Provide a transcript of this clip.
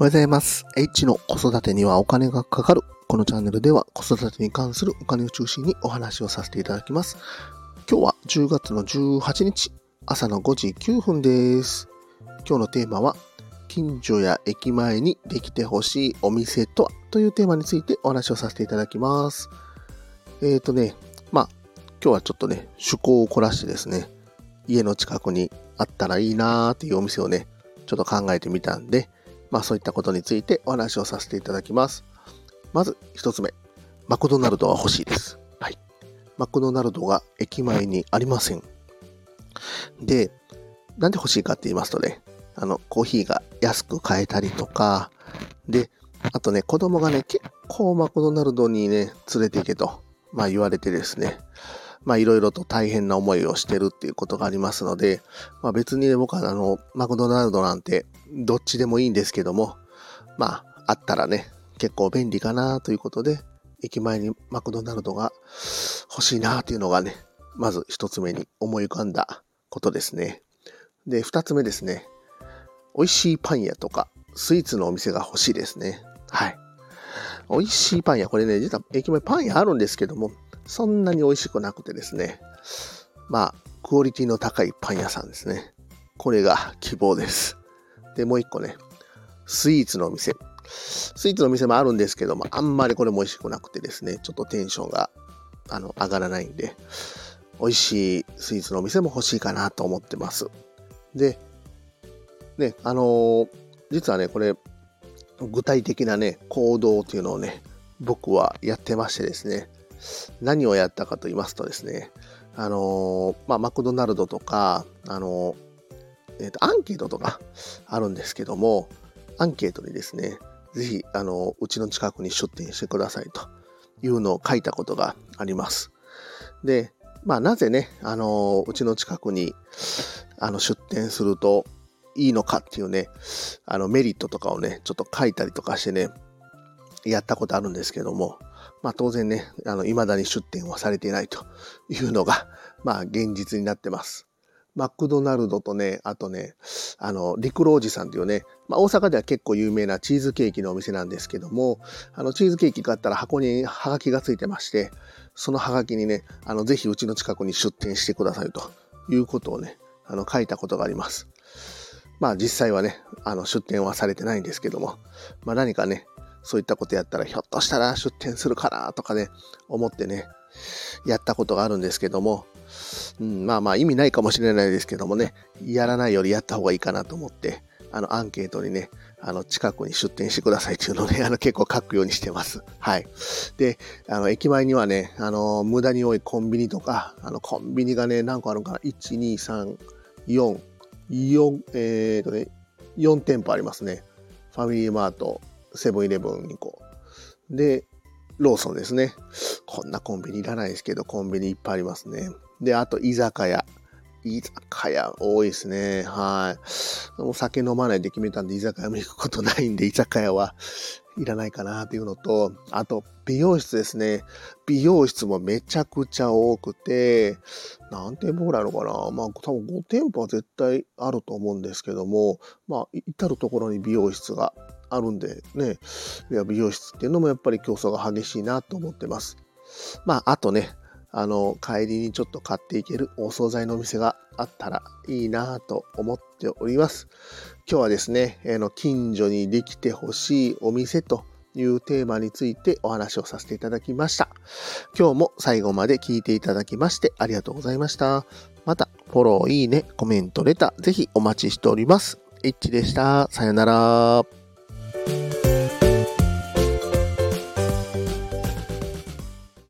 おはようございます。H の子育てにはお金がかかる。このチャンネルでは子育てに関するお金を中心にお話をさせていただきます。今日は10月の18日、朝の5時9分です。今日のテーマは、近所や駅前にできてほしいお店とはというテーマについてお話をさせていただきます。えーとね、まあ、今日はちょっとね、趣向を凝らしてですね、家の近くにあったらいいなーっていうお店をね、ちょっと考えてみたんで、まあそういったことについてお話をさせていただきます。まず一つ目、マクドナルドは欲しいです。はい。マクドナルドが駅前にありません。で、なんで欲しいかって言いますとね、あの、コーヒーが安く買えたりとか、で、あとね、子供がね、結構マクドナルドにね、連れて行けと、まあ言われてですね、まあいろいろと大変な思いをしてるっていうことがありますので、まあ別にね、僕はあの、マクドナルドなんてどっちでもいいんですけども、まああったらね、結構便利かなということで、駅前にマクドナルドが欲しいなというのがね、まず一つ目に思い浮かんだことですね。で、二つ目ですね。美味しいパン屋とかスイーツのお店が欲しいですね。はい。美味しいパン屋、これね、実は駅前パン屋あるんですけども、そんなに美味しくなくてですね。まあ、クオリティの高いパン屋さんですね。これが希望です。で、もう一個ね、スイーツのお店。スイーツのお店もあるんですけども、あんまりこれも美味しくなくてですね、ちょっとテンションがあの上がらないんで、美味しいスイーツのお店も欲しいかなと思ってます。で、ね、あのー実はね、これ、具体的なね、行動っていうのをね、僕はやってましてですね、何をやったかと言いますとですね、あのーまあ、マクドナルドとか、あのーえーと、アンケートとかあるんですけども、アンケートにですね、ぜひ、あのうちの近くに出店してくださいというのを書いたことがあります。で、まあ、なぜね、あのうちの近くに、あの、出店するといいのかっていうね、あの、メリットとかをね、ちょっと書いたりとかしてね、やったことあるんですけども、まあ当然ね、あの、未だに出店はされていないというのが、まあ現実になってます。マクドナルドとね、あとね、あの、陸路おじさんというね、まあ大阪では結構有名なチーズケーキのお店なんですけども、あの、チーズケーキ買ったら箱にハガキがついてまして、そのハガキにね、あの、ぜひうちの近くに出店してくださいということをね、あの、書いたことがあります。まあ実際はね、あの、出店はされてないんですけども、まあ何かね、そういったことやったらひょっとしたら出店するかなとかね、思ってね、やったことがあるんですけども、うん、まあまあ意味ないかもしれないですけどもね、やらないよりやった方がいいかなと思って、あのアンケートにね、あの近くに出店してくださいっていうのをね、あの結構書くようにしてます。はい。で、あの駅前にはね、あの無駄に多いコンビニとか、あのコンビニがね、何個あるのかな ?1、2、3、4、4、えーとね、4店舗ありますね。ファミリーマート、セブンイレブン2個。で、ローソンですね。こんなコンビニいらないですけど、コンビニいっぱいありますね。で、あと居酒屋。居酒屋多いですね。はい。お酒飲まないで決めたんで、居酒屋も行くことないんで、居酒屋はいらないかなっていうのと、あと、美容室ですね。美容室もめちゃくちゃ多くて、何店舗ぐらいあるのかなまあ、多分5店舗は絶対あると思うんですけども、まあ、至るところに美容室があるんでね、美容室っていうのもやっぱり競争が激しいなと思ってます。まあ、あとね、あの、帰りにちょっと買っていけるお惣菜のお店があったらいいなと思っております。今日はですね、あの近所にできてほしいお店というテーマについてお話をさせていただきました。今日も最後まで聞いていただきましてありがとうございました。また、フォロー、いいね、コメント、レター、ぜひお待ちしております。エッチでした。さよなら。